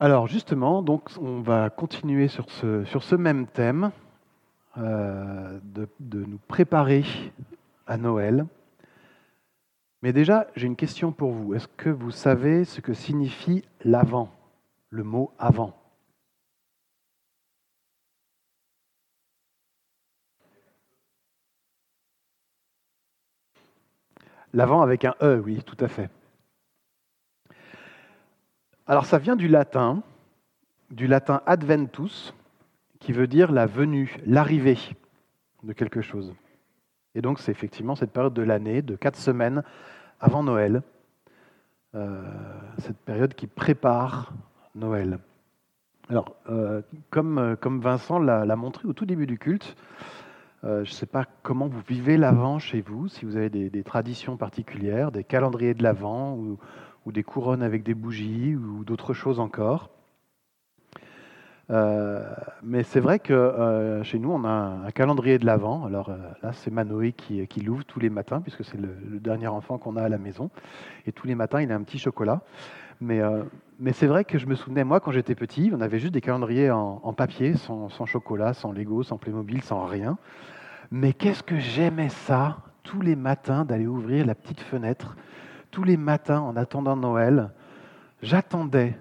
Alors justement, donc on va continuer sur ce, sur ce même thème euh, de, de nous préparer à Noël. Mais déjà, j'ai une question pour vous. Est-ce que vous savez ce que signifie l'avant, le mot avant? L'avant avec un E, oui, tout à fait. Alors ça vient du latin, du latin adventus, qui veut dire la venue, l'arrivée de quelque chose. Et donc c'est effectivement cette période de l'année, de quatre semaines avant Noël, euh, cette période qui prépare Noël. Alors, euh, comme, euh, comme Vincent l'a montré au tout début du culte, je ne sais pas comment vous vivez l'Avent chez vous, si vous avez des, des traditions particulières, des calendriers de l'Avent ou, ou des couronnes avec des bougies ou d'autres choses encore. Euh, mais c'est vrai que euh, chez nous, on a un, calendrier de l'Avent. Alors euh, là, c'est Manoé qui, qui l'ouvre tous les matins, puisque c'est le, dernier enfant qu'on a à la maison. Et tous les matins, il a un petit chocolat. Mais, mais c'est vrai que je me souvenais, moi, quand j'étais petit, on avait juste des calendriers en, papier, sans, sans, chocolat, sans Lego, sans Playmobil, sans rien. Mais qu'est-ce que j'aimais ça, tous les matins, d'aller ouvrir la petite fenêtre tous les matins en attendant Noël, j'attendais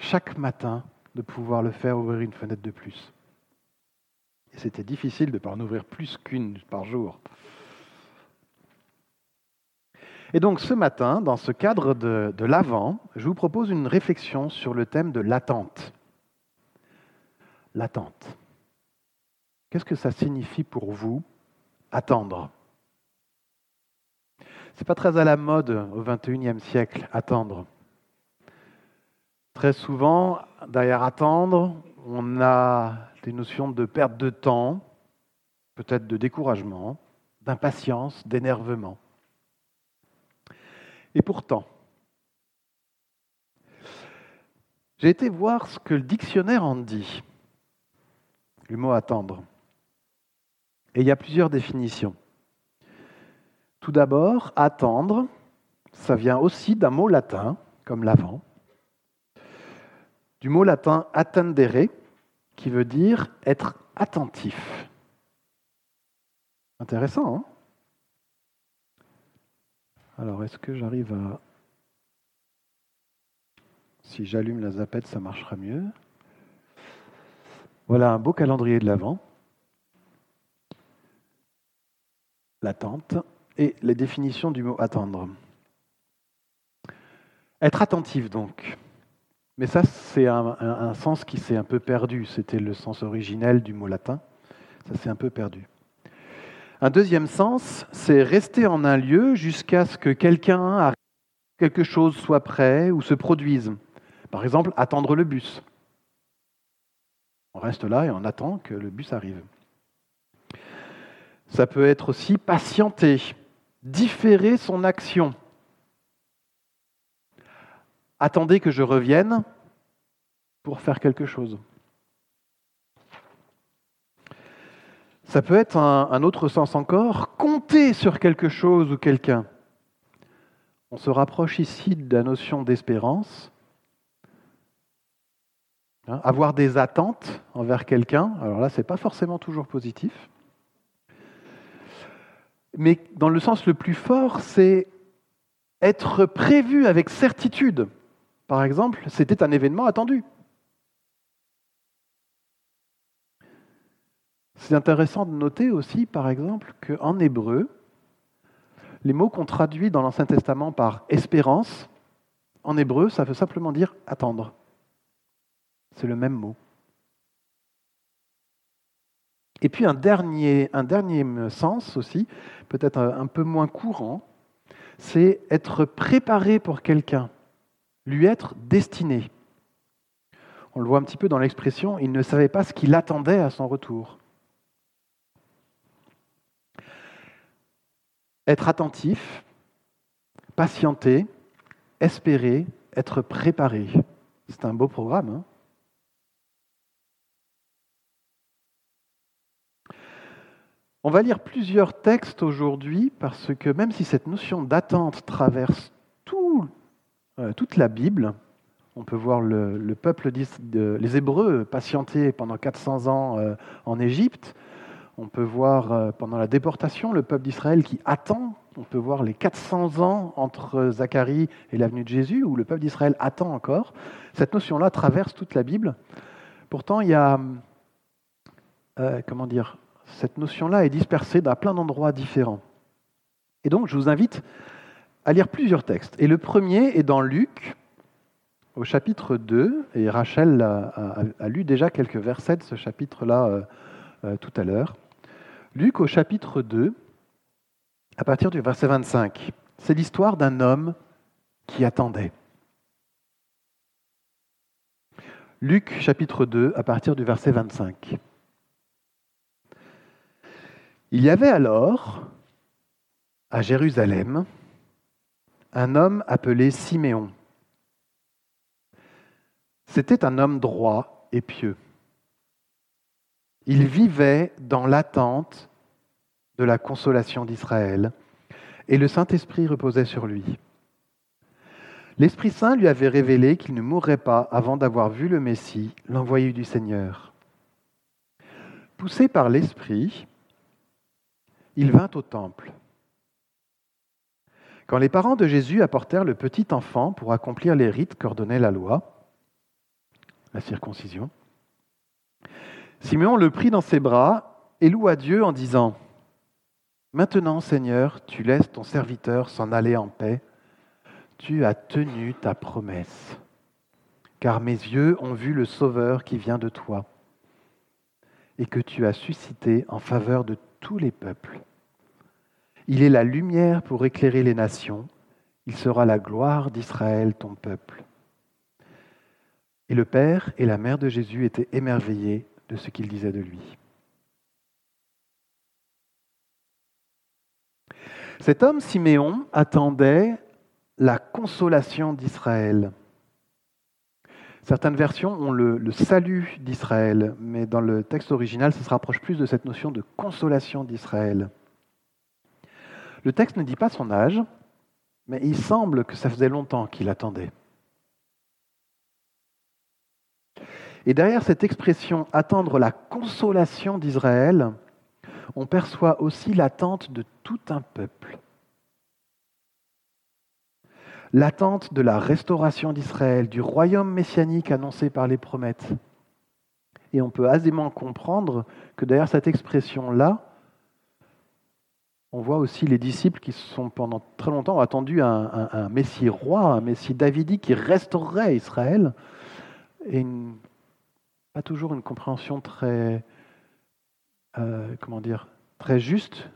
chaque matin de pouvoir le faire ouvrir une fenêtre de plus. Et c'était difficile de ne pas en ouvrir plus qu'une par jour. Et donc ce matin, dans ce cadre de, l'Avent, je vous propose une réflexion sur le thème de l'attente. L'attente. Qu'est-ce que ça signifie pour vous, attendre? C'est pas très à la mode au XXIe siècle, attendre. Très souvent, derrière attendre, on a des notions de perte de temps, peut-être de découragement, d'impatience, d'énervement. Et pourtant, j'ai été voir ce que le dictionnaire en dit, le mot attendre. Et il y a plusieurs définitions. Tout d'abord, attendre, ça vient aussi d'un mot latin, comme l'avant, du mot latin attendere, qui veut dire être attentif. Intéressant, hein? Alors, est-ce que j'arrive à... Si j'allume la zapette, ça marchera mieux. Voilà un beau calendrier de l'Avent. L'attente et les définitions du mot attendre. Être attentif donc. Mais ça, c'est un, sens qui s'est un peu perdu. C'était le sens originel du mot latin. Ça s'est un peu perdu. Un deuxième sens, c'est rester en un lieu jusqu'à ce que quelqu'un arrive, quelque chose soit prêt ou se produise. Par exemple, attendre le bus. On reste là et on attend que le bus arrive. Ça peut être aussi patienter différer son action. Attendez que je revienne pour faire quelque chose. Ça peut être un, autre sens encore, compter sur quelque chose ou quelqu'un. On se rapproche ici de la notion d'espérance. Hein, avoir des attentes envers quelqu'un, alors là, ce n'est pas forcément toujours positif mais dans le sens le plus fort, c'est être prévu avec certitude. Par exemple, c'était un événement attendu. C'est intéressant de noter aussi, par exemple, qu'en hébreu, les mots qu'on traduit dans l'Ancien Testament par espérance, en hébreu, ça veut simplement dire attendre. C'est le même mot. Et puis un dernier, sens aussi, peut-être un peu moins courant, c'est être préparé pour quelqu'un, lui être destiné. On le voit un petit peu dans l'expression, il ne savait pas ce qu'il attendait à son retour. Être attentif, patienter, espérer, être préparé. C'est un beau programme. Hein On va lire plusieurs textes aujourd'hui parce que même si cette notion d'attente traverse euh, toute la Bible, On peut voir le, peuple, les Hébreux patienter pendant 400 ans euh, en Égypte. On peut voir euh, pendant la déportation le peuple d'Israël qui attend. On peut voir les 400 ans entre Zacharie et l'avenue de Jésus, où le peuple d'Israël attend encore. Cette notion-là traverse toute la Bible. Pourtant, il y a, comment dire, cette notion-là est dispersée dans plein d'endroits différents. Et donc, je vous invite à lire plusieurs textes. Et le premier est dans Luc, au chapitre 2, et Rachel a, lu déjà quelques versets de ce chapitre-là euh, euh, tout à l'heure. Luc au chapitre 2, à partir du verset 25. C'est l'histoire d'un homme qui attendait. Luc chapitre 2, à partir du verset 25. Il y avait alors, à Jérusalem, un homme appelé Siméon. C'était un homme droit et pieux. Il vivait dans l'attente de la consolation d'Israël, et le Saint-Esprit reposait sur lui. L'Esprit Saint lui avait révélé qu'il ne mourrait pas avant d'avoir vu le Messie, l'envoyé du Seigneur. Poussé par l'Esprit, il vint au temple. Quand les parents de Jésus apportèrent le petit enfant pour accomplir les rites qu'ordonnait la loi, la circoncision, Simeon le prit dans ses bras et loua Dieu en disant, Maintenant Seigneur, tu laisses ton serviteur s'en aller en paix, tu as tenu ta promesse, car mes yeux ont vu le Sauveur qui vient de toi, et que tu as suscité en faveur de tous les peuples. Il est la lumière pour éclairer les nations. Il sera la gloire d'Israël, ton peuple. Et le père et la mère de Jésus étaient émerveillés de ce qu'il disait de lui. Cet homme, Siméon, attendait la consolation d'Israël. Certaines versions ont le, salut d'Israël, mais dans le texte original, ça se rapproche plus de cette notion de consolation d'Israël. Le texte ne dit pas son âge, mais il semble que ça faisait longtemps qu'il attendait. Et derrière cette expression attendre la consolation d'Israël, on perçoit aussi l'attente de tout un peuple l'attente de la restauration d'Israël, du royaume messianique annoncé par les promesses. Et on peut aisément comprendre que derrière cette expression-là, on voit aussi les disciples qui sont pendant très longtemps attendu un, un, Messie roi, un Messie davidique qui restaurerait Israël, et pas toujours une compréhension très, euh, comment dire, très juste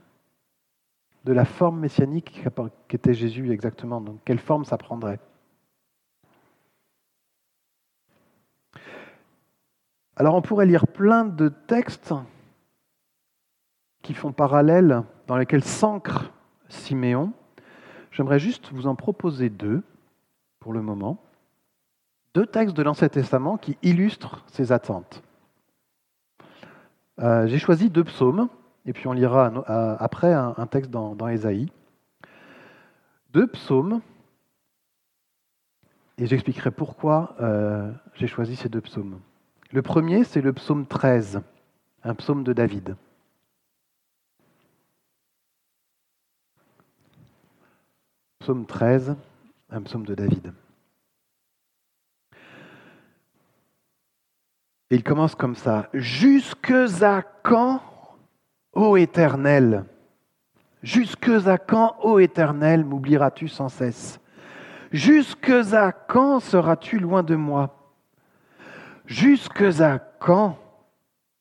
de la forme messianique qu'était Jésus exactement. Donc, quelle forme ça prendrait? Alors, on pourrait lire plein de textes qui font parallèle, dans lesquels s'ancre Siméon. J'aimerais juste vous en proposer deux pour le moment. Deux textes de l'Ancien Testament qui illustrent ces attentes. Euh, j'ai choisi deux psaumes et puis on lira après un, texte dans, dans Ésaïe. Deux psaumes, et j'expliquerai pourquoi euh, j'ai choisi ces deux psaumes. Le premier, c'est le psaume 13, un psaume de David. Psaume 13, un psaume de David. Et il commence comme ça. Jusque à quand Ô Éternel, jusque à quand, ô Éternel, m'oublieras-tu sans cesse? Jusque à quand seras-tu loin de moi? Jusque à quand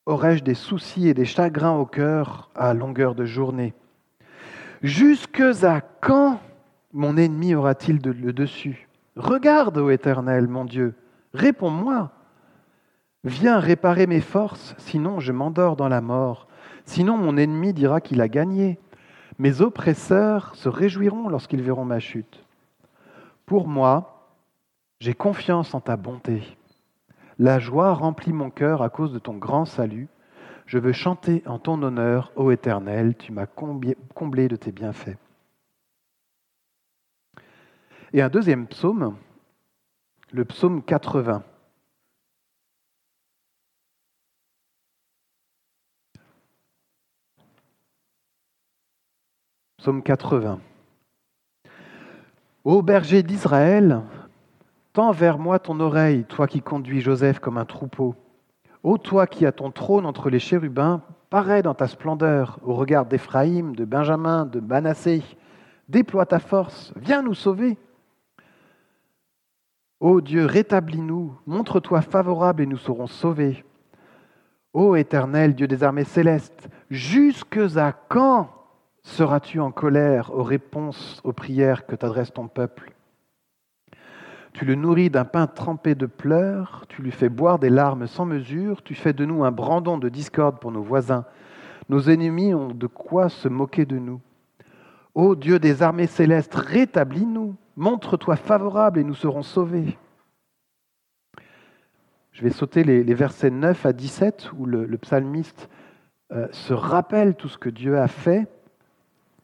aurais-je des soucis et des chagrins au cœur à longueur de journée? Jusque à quand mon ennemi aura-t-il le dessus? Regarde, ô Éternel, mon Dieu, réponds-moi. Viens réparer mes forces, sinon je m'endors dans la mort. Sinon, mon ennemi dira qu'il a gagné. Mes oppresseurs se réjouiront lorsqu'ils verront ma chute. Pour moi, j'ai confiance en ta bonté. La joie remplit mon cœur à cause de ton grand salut. Je veux chanter en ton honneur, ô Éternel, tu m'as comblé de tes bienfaits. Et un deuxième psaume le psaume 80. Psaume 80. Ô berger d'Israël, tends vers moi ton oreille, toi qui conduis Joseph comme un troupeau. Ô toi qui as ton trône entre les chérubins, parais dans ta splendeur au regard d'Éphraïm, de Benjamin, de Manassé. Déploie ta force, viens nous sauver. Ô Dieu, rétablis-nous, montre-toi favorable et nous serons sauvés. Ô Éternel, Dieu des armées célestes, jusque à quand seras-tu en colère aux réponses aux prières que t'adresse ton peuple? Tu le nourris d'un pain trempé de pleurs, tu lui fais boire des larmes sans mesure, tu fais de nous un brandon de discorde pour nos voisins. Nos ennemis ont de quoi se moquer de nous. Ô Dieu des armées célestes, rétablis-nous, montre-toi favorable et nous serons sauvés. Je vais sauter les, versets 9 à 17 où le, psalmiste euh, se rappelle tout ce que Dieu a fait,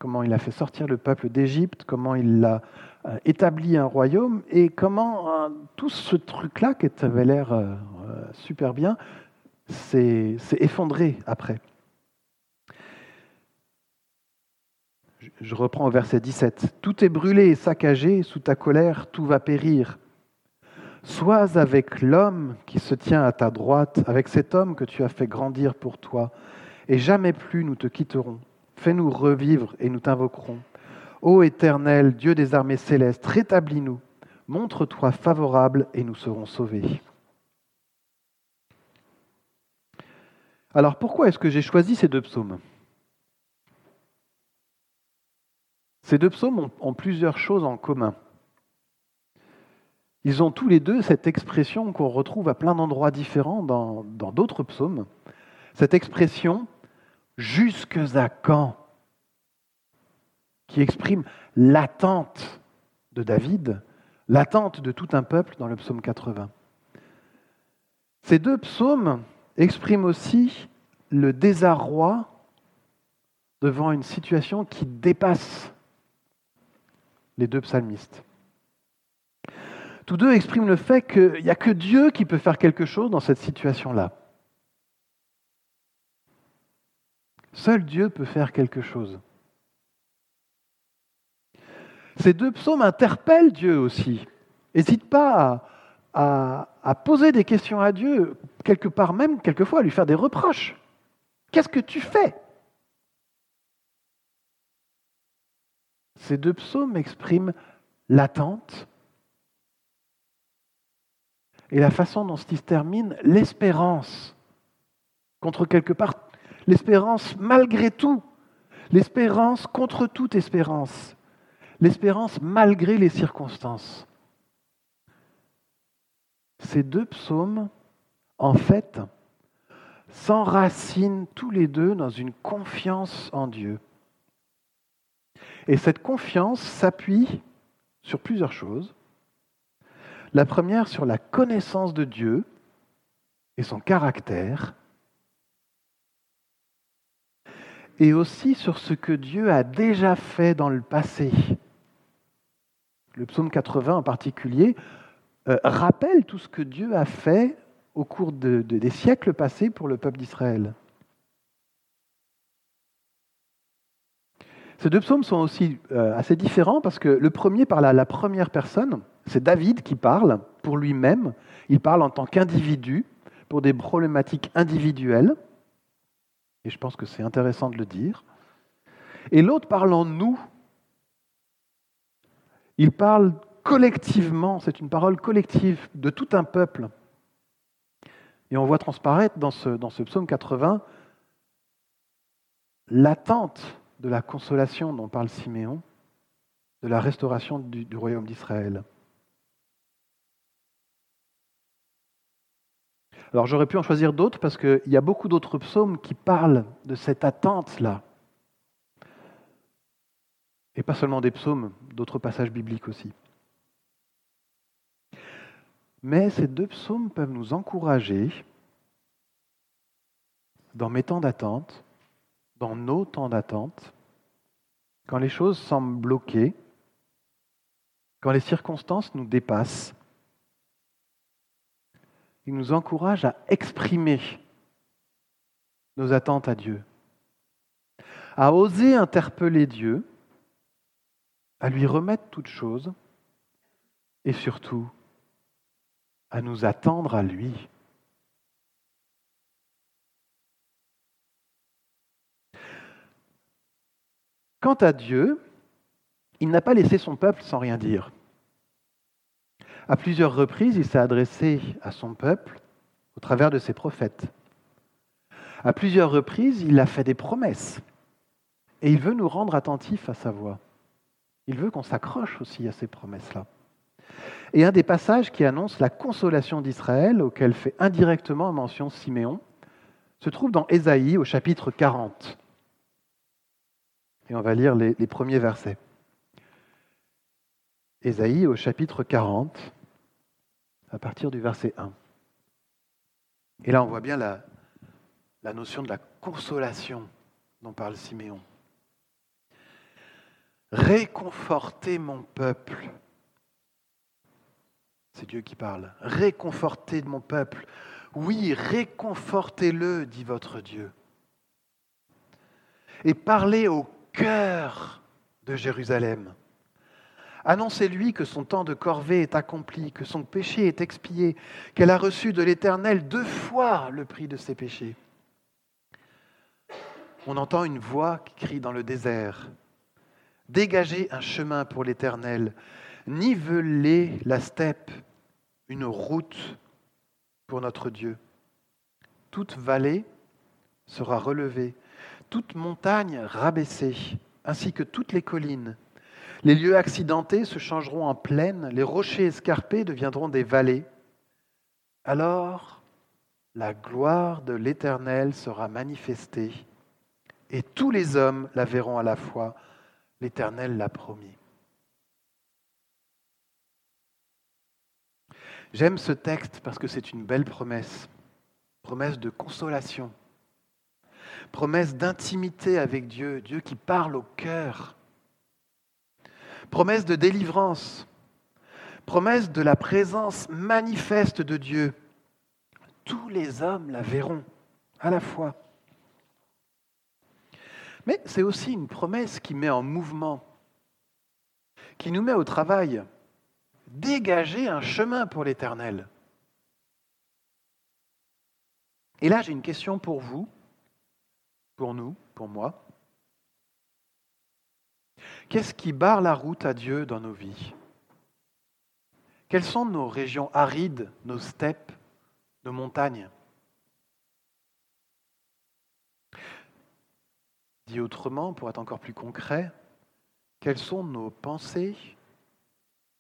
comment il a fait sortir le peuple d'Égypte, comment il a euh, établi un royaume et comment euh, tout ce truc-là qui avait l'air super bien s'est effondré après. Je reprends au verset 17. Tout est brûlé et saccagé, sous ta colère, tout va périr. Sois avec l'homme qui se tient à ta droite, avec cet homme que tu as fait grandir pour toi, et jamais plus nous te quitterons. Fais-nous revivre et nous t'invoquerons. Ô Éternel, Dieu des armées célestes, rétablis-nous, montre-toi favorable et nous serons sauvés. Alors pourquoi est-ce que j'ai choisi ces deux psaumes? Ces deux psaumes ont, plusieurs choses en commun. Ils ont tous les deux cette expression qu'on retrouve à plein d'endroits différents dans d'autres psaumes. Cette expression jusque à quand qui exprime l'attente de David, l'attente de tout un peuple dans le psaume 80. Ces deux psaumes expriment aussi le désarroi devant une situation qui dépasse les deux psalmistes. Tous deux expriment le fait qu'il n'y a que Dieu qui peut faire quelque chose dans cette situation-là. Seul Dieu peut faire quelque chose. Ces deux psaumes interpellent Dieu aussi. N'hésite pas à, poser des questions à Dieu, quelque part même, quelquefois, à lui faire des reproches. Qu'est-ce que tu fais? Ces deux psaumes expriment l'attente et la façon dont se termine, l'espérance. Contre quelque part, l'espérance malgré tout, l'espérance contre toute espérance, l'espérance malgré les circonstances. Ces deux psaumes, en fait, s'enracinent tous les deux dans une confiance en Dieu. Et cette confiance s'appuie sur plusieurs choses. La première, sur la connaissance de Dieu et son caractère, et aussi sur ce que Dieu a déjà fait dans le passé. Le psaume 80 en particulier euh, rappelle tout ce que Dieu a fait au cours des siècles passés pour le peuple d'Israël. Ces deux psaumes sont aussi euh, assez différents parce que le premier parle à la première personne, c'est David qui parle pour lui-même, il parle en tant qu'individu pour des problématiques individuelles, et je pense que c'est intéressant de le dire. Et l'autre parle en nous, il parle collectivement, c'est une parole collective de tout un peuple. Et on voit transparaître dans ce, dans ce psaume 80 l'attente de la consolation dont parle Siméon, de la restauration du, royaume d'Israël. Alors j'aurais pu en choisir d'autres parce qu'il y a beaucoup d'autres psaumes qui parlent de cette attente-là. Et pas seulement des psaumes, d'autres passages bibliques aussi. Mais ces deux psaumes peuvent nous encourager dans mes temps d'attente dans nos temps d'attente, quand les choses semblent bloquées, quand les circonstances nous dépassent, il nous encourage à exprimer nos attentes à Dieu, à oser interpeller Dieu, à lui remettre toutes choses et surtout à nous attendre à lui. Quant à Dieu, il n'a pas laissé son peuple sans rien dire. À plusieurs reprises, il s'est adressé à son peuple au travers de ses prophètes. À plusieurs reprises, il a fait des promesses. Et il veut nous rendre attentifs à sa voix. Il veut qu'on s'accroche aussi à ces promesses-là. Et un des passages qui annonce la consolation d'Israël, auquel fait indirectement mention Siméon, se trouve dans Ésaïe au chapitre 40. Et on va lire les, les premiers versets. Ésaïe au chapitre 40, à partir du verset 1. Et là, on voit bien la, notion de la consolation dont parle Siméon. Réconfortez mon peuple. C'est Dieu qui parle. Réconfortez mon peuple. Oui, réconfortez-le, dit votre Dieu. Et parlez au cœur de Jérusalem Annoncez-lui que son temps de corvée est accompli, que son péché est expié, qu'elle a reçu de l'Éternel deux fois le prix de ses péchés. On entend une voix qui crie dans le désert. Dégagez un chemin pour l'Éternel, nivelez la steppe, une route pour notre Dieu. Toute vallée sera relevée, toute montagne rabaissée, ainsi que toutes les collines. Les lieux accidentés se changeront en plaines, les rochers escarpés deviendront des vallées. Alors, la gloire de l'Éternel sera manifestée, et tous les hommes la verront à la fois. L'Éternel l'a promis. J'aime ce texte parce que c'est une belle promesse, promesse de consolation, promesse d'intimité avec Dieu, Dieu qui parle au cœur promesse de délivrance, promesse de la présence manifeste de Dieu. Tous les hommes la verront à la fois. Mais c'est aussi une promesse qui met en mouvement, qui nous met au travail. Dégager un chemin pour l'éternel. Et là, j'ai une question pour vous, pour nous, pour moi. Qu'est-ce qui barre la route à Dieu dans nos vies? Quelles sont nos régions arides, nos steppes, nos montagnes? Dit autrement, pour être encore plus concret, quelles sont nos pensées,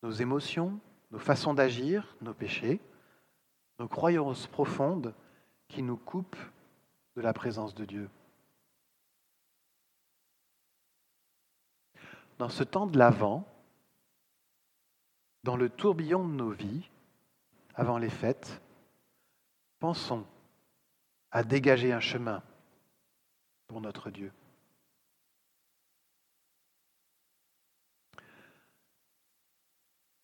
nos émotions, nos façons d'agir, nos péchés, nos croyances profondes qui nous coupent de la présence de Dieu? Dans ce temps de l'Avent, dans le tourbillon de nos vies, avant les fêtes, pensons à dégager un chemin pour notre Dieu.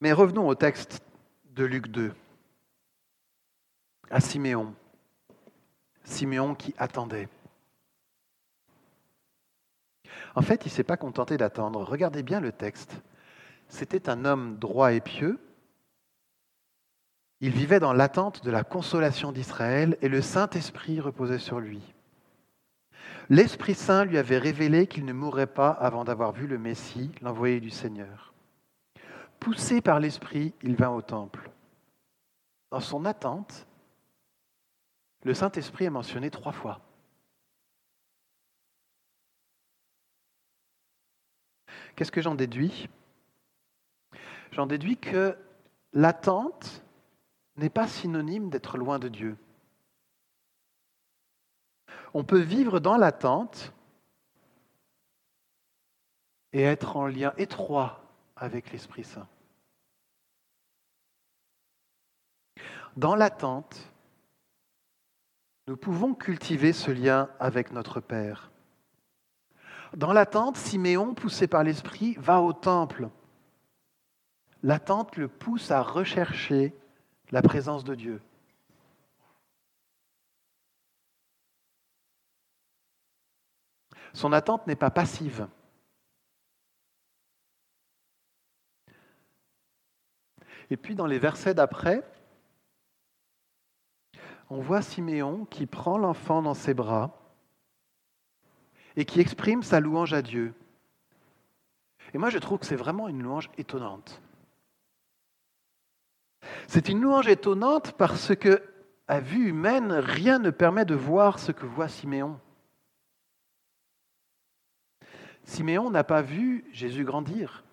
Mais revenons au texte de Luc 2, à Siméon. Siméon qui attendait. En fait, il ne s'est pas contenté d'attendre. Regardez bien le texte. C'était un homme droit et pieux. Il vivait dans l'attente de la consolation d'Israël et le Saint-Esprit reposait sur lui. L'Esprit Saint lui avait révélé qu'il ne mourrait pas avant d'avoir vu le Messie, l'envoyé du Seigneur. Poussé par l'Esprit, il vint au temple. Dans son attente, le Saint-Esprit est mentionné trois fois. Qu'est-ce que j'en déduis? J'en déduis que l'attente n'est pas synonyme d'être loin de Dieu. On peut vivre dans l'attente et être en lien étroit avec l'Esprit Saint. Dans l'attente, nous pouvons cultiver ce lien avec notre Père. Dans l'attente, Siméon, poussé par l'Esprit, va au temple. L'attente le pousse à rechercher la présence de Dieu. Son attente n'est pas passive. Et puis dans les versets d'après, on voit Siméon qui prend l'enfant dans ses bras et qui exprime sa louange à Dieu. Et moi, je trouve que c'est vraiment une louange étonnante. C'est une louange étonnante parce que, à vue humaine, rien ne permet de voir ce que voit Siméon. Siméon n'a pas vu Jésus grandir.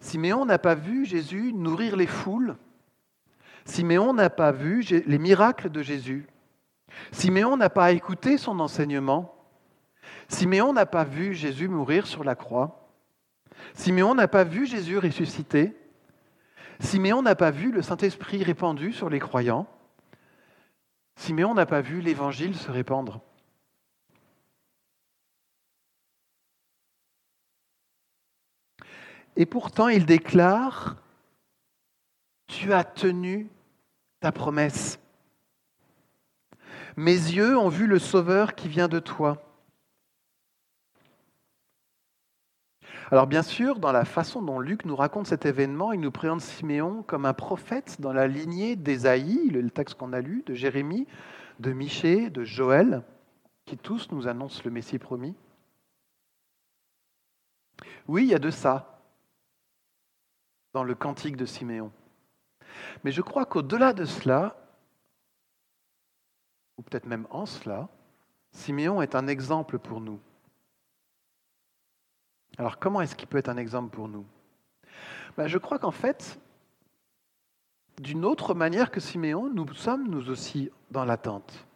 Siméon n'a pas vu Jésus nourrir les foules. Siméon n'a pas vu les miracles de Jésus. Siméon n'a pas écouté son enseignement. Siméon n'a pas vu Jésus mourir sur la croix. Siméon n'a pas vu Jésus ressusciter. Siméon n'a pas vu le Saint-Esprit répandu sur les croyants. Siméon n'a pas vu l'Évangile se répandre. Et pourtant, il déclare, Tu as tenu ta promesse. Mes yeux ont vu le Sauveur qui vient de toi. Alors bien sûr, dans la façon dont Luc nous raconte cet événement, il nous présente Siméon comme un prophète dans la lignée d'Ésaïe, le texte qu'on a lu, de Jérémie, de Michée, de Joël, qui tous nous annoncent le Messie promis. Oui, il y a de ça dans le cantique de Siméon. Mais je crois qu'au-delà de cela, ou peut-être même en cela, Siméon est un exemple pour nous. Alors comment est-ce qu'il peut être un exemple pour nous? Ben, Je crois qu'en fait, d'une autre manière que Siméon, nous sommes nous aussi dans l'attente.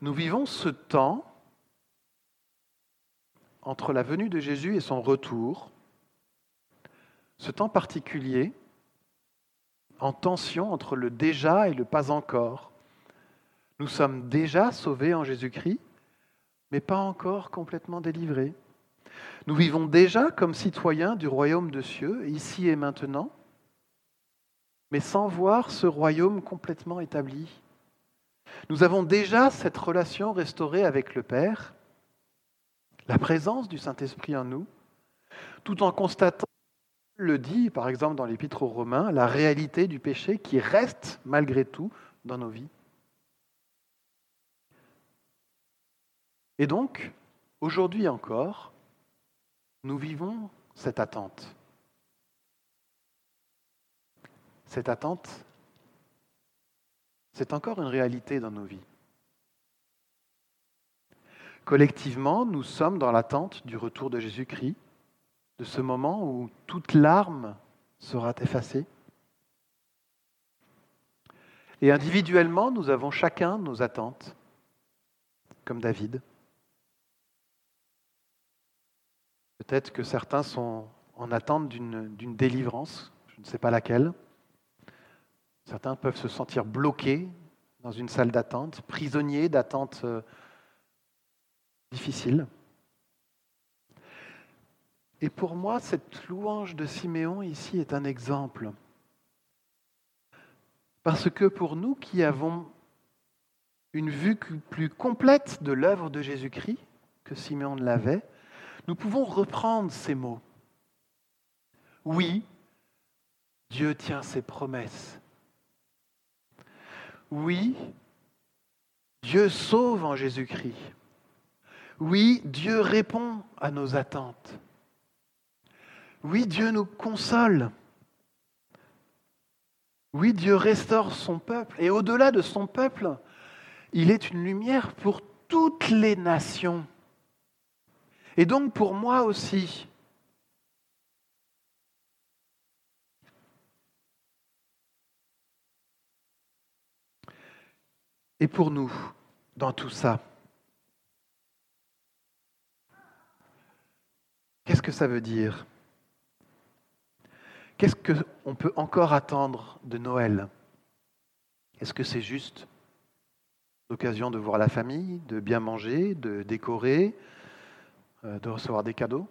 Nous vivons ce temps entre la venue de Jésus et son retour, ce temps particulier, en tension entre le déjà et le pas encore. Nous sommes déjà sauvés en Jésus-Christ, mais pas encore complètement délivrés. Nous vivons déjà comme citoyens du royaume de cieux, ici et maintenant, mais sans voir ce royaume complètement établi. Nous avons déjà cette relation restaurée avec le Père, la présence du Saint-Esprit en nous, tout en constatant, le dit par exemple dans l'Épître aux Romains, la réalité du péché qui reste malgré tout dans nos vies. Et donc, aujourd'hui encore, nous vivons cette attente. Cette attente, c'est encore une réalité dans nos vies. Collectivement, nous sommes dans l'attente du retour de Jésus-Christ, de ce moment où toute larme sera effacée. Et individuellement, nous avons chacun nos attentes, comme David. Peut-être que certains sont en attente d'une délivrance, je ne sais pas laquelle. Certains peuvent se sentir bloqués dans une salle d'attente, prisonniers d'attente euh, difficile. Et pour moi, cette louange de Siméon ici est un exemple. Parce que pour nous qui avons une vue plus complète de l'œuvre de Jésus-Christ que Siméon ne l'avait, nous pouvons reprendre ces mots. Oui, Dieu tient ses promesses. Oui, Dieu sauve en Jésus-Christ. Oui, Dieu répond à nos attentes. Oui, Dieu nous console. Oui, Dieu restaure son peuple. Et au-delà de son peuple, il est une lumière pour toutes les nations. Et donc pour moi aussi. Et pour nous, dans tout ça. Qu'est-ce que ça veut dire? Qu'est-ce qu'on peut encore attendre de Noël? Est-ce que c'est juste l'occasion de voir la famille, de bien manger, de décorer, de recevoir des cadeaux.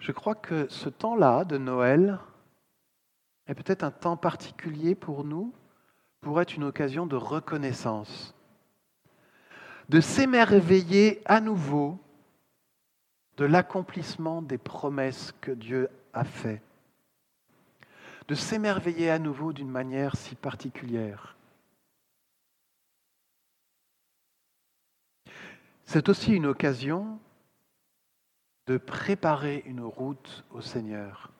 Je crois que ce temps-là de Noël est peut-être un temps particulier pour nous, pour être une occasion de reconnaissance, de s'émerveiller à nouveau de l'accomplissement des promesses que Dieu a faites, de s'émerveiller à nouveau d'une manière si particulière. C'est aussi une occasion de préparer une route au Seigneur,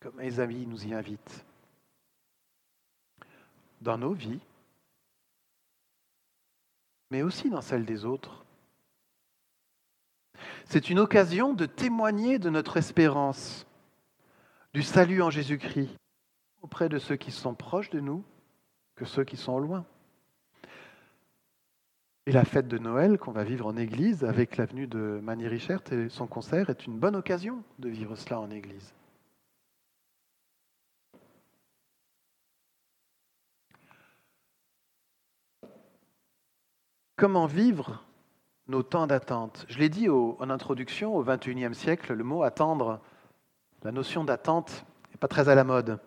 comme amis nous y invite, dans nos vies, mais aussi dans celles des autres. C'est une occasion de témoigner de notre espérance, du salut en Jésus-Christ, auprès de ceux qui sont proches de nous que ceux qui sont loin. Et la fête de Noël qu'on va vivre en Église avec l'avenue de Manny Richert et son concert est une bonne occasion de vivre cela en Église. Comment vivre nos temps d'attente? Je l'ai dit en introduction, au XXIe siècle, le mot attendre, la notion d'attente n'est pas très à la mode.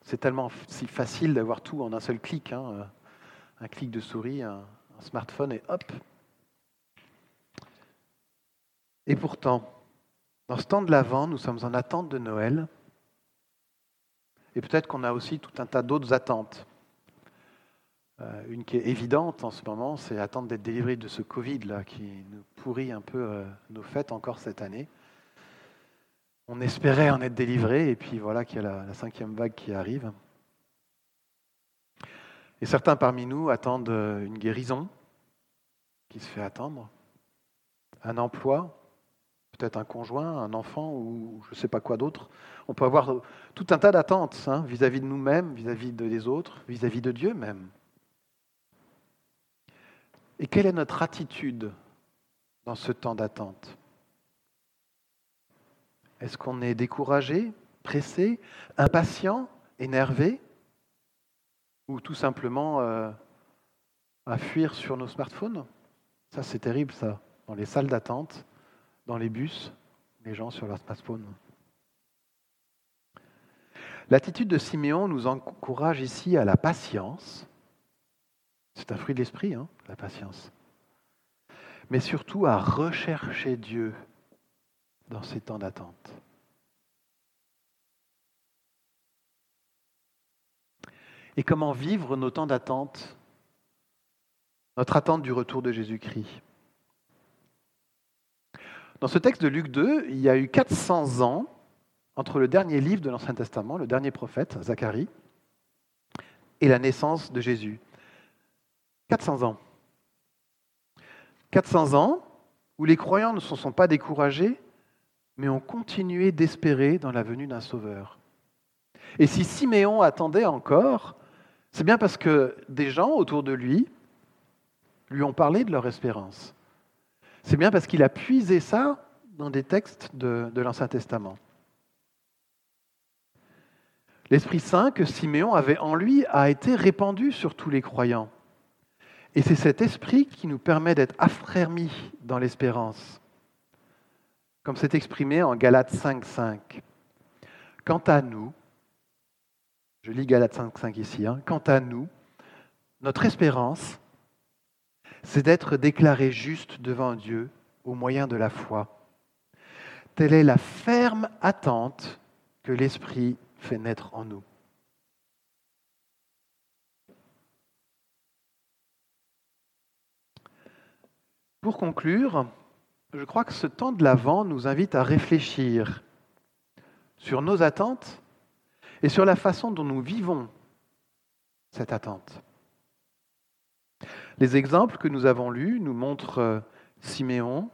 C'est tellement si facile d'avoir tout en un seul clic, hein, un clic de souris, un, un smartphone et hop. Et pourtant, dans ce temps de l'Avent, nous sommes en attente de Noël. Et peut-être qu'on a aussi tout un tas d'autres attentes. Euh, une qui est évidente en ce moment, c'est attendre d'être délivré de ce Covid-là qui nous pourrit un peu euh, nos fêtes encore cette année. On espérait en être délivré et puis voilà qu'il y a la cinquième vague qui arrive. Et certains parmi nous attendent euh, une guérison qui se fait attendre, un emploi, peut-être un conjoint, un enfant ou je ne sais pas quoi d'autre. On peut avoir tout un tas d'attentes hein, vis-à-vis de nous-mêmes, vis-à-vis des autres, vis-à-vis de Dieu même. Et quelle est notre attitude dans ce temps d'attente? Est-ce qu'on est découragé, pressé, impatient, énervé? Ou tout simplement euh, à fuir sur nos smartphones. Ça, c'est terrible, ça. Dans les salles d'attente, dans les bus, les gens sur leur smartphone. L'attitude de Siméon nous encourage ici à la patience. C'est un fruit de l'esprit, hein, la patience. Mais surtout à rechercher Dieu dans ces temps d'attente. Et comment vivre nos temps d'attente, notre attente du retour de Jésus-Christ? Dans ce texte de Luc 2, il y a eu 400 ans entre le dernier livre de l'Ancien Testament, le dernier prophète, Zacharie, et la naissance de Jésus. 400 ans. 400 ans où les croyants ne se sont pas découragés, mais ont continué d'espérer dans la venue d'un Sauveur. Et si Siméon attendait encore, c'est bien parce que des gens autour de lui lui ont parlé de leur espérance. C'est bien parce qu'il a puisé ça dans des textes de, l'Ancien Testament. L'Esprit Saint que Siméon avait en lui a été répandu sur tous les croyants. Et c'est cet esprit qui nous permet d'être affermis dans l'espérance, comme c'est exprimé en Galates 5.5. Quant à nous, je lis Galates 5.5 ici. Hein. Quant à nous, notre espérance, c'est d'être déclaré juste devant Dieu au moyen de la foi. Telle est la ferme attente que l'Esprit fait naître en nous. Pour conclure, je crois que ce temps de l'Avent nous invite à réfléchir sur nos attentes et sur la façon dont nous vivons cette attente. Les exemples que nous avons lus nous montrent euh, Siméon,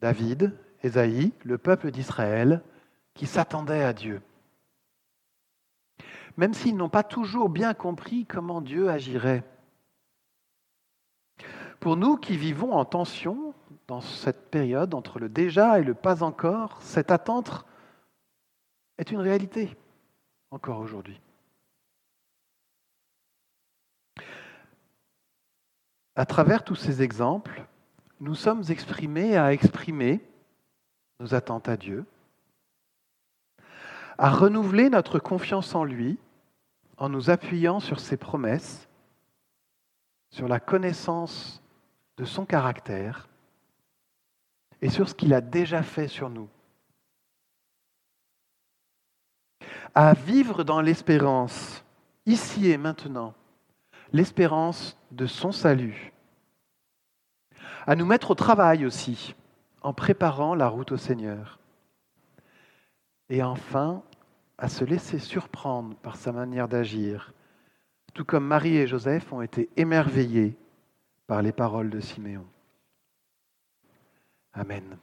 David, Ésaïe, le peuple d'Israël, qui s'attendaient à Dieu. Même s'ils n'ont pas toujours bien compris comment Dieu agirait. Pour nous qui vivons en tension dans cette période entre le déjà et le pas encore, cette attente est une réalité encore aujourd'hui. À travers tous ces exemples, nous sommes exprimés à exprimer nos attentes à Dieu, à renouveler notre confiance en lui en nous appuyant sur ses promesses, sur la connaissance de son caractère et sur ce qu'il a déjà fait sur nous. À vivre dans l'espérance, ici et maintenant, l'espérance de son salut. À nous mettre au travail aussi, en préparant la route au Seigneur. Et enfin, à se laisser surprendre par sa manière d'agir, tout comme Marie et Joseph ont été émerveillés par les paroles de Siméon. Amen.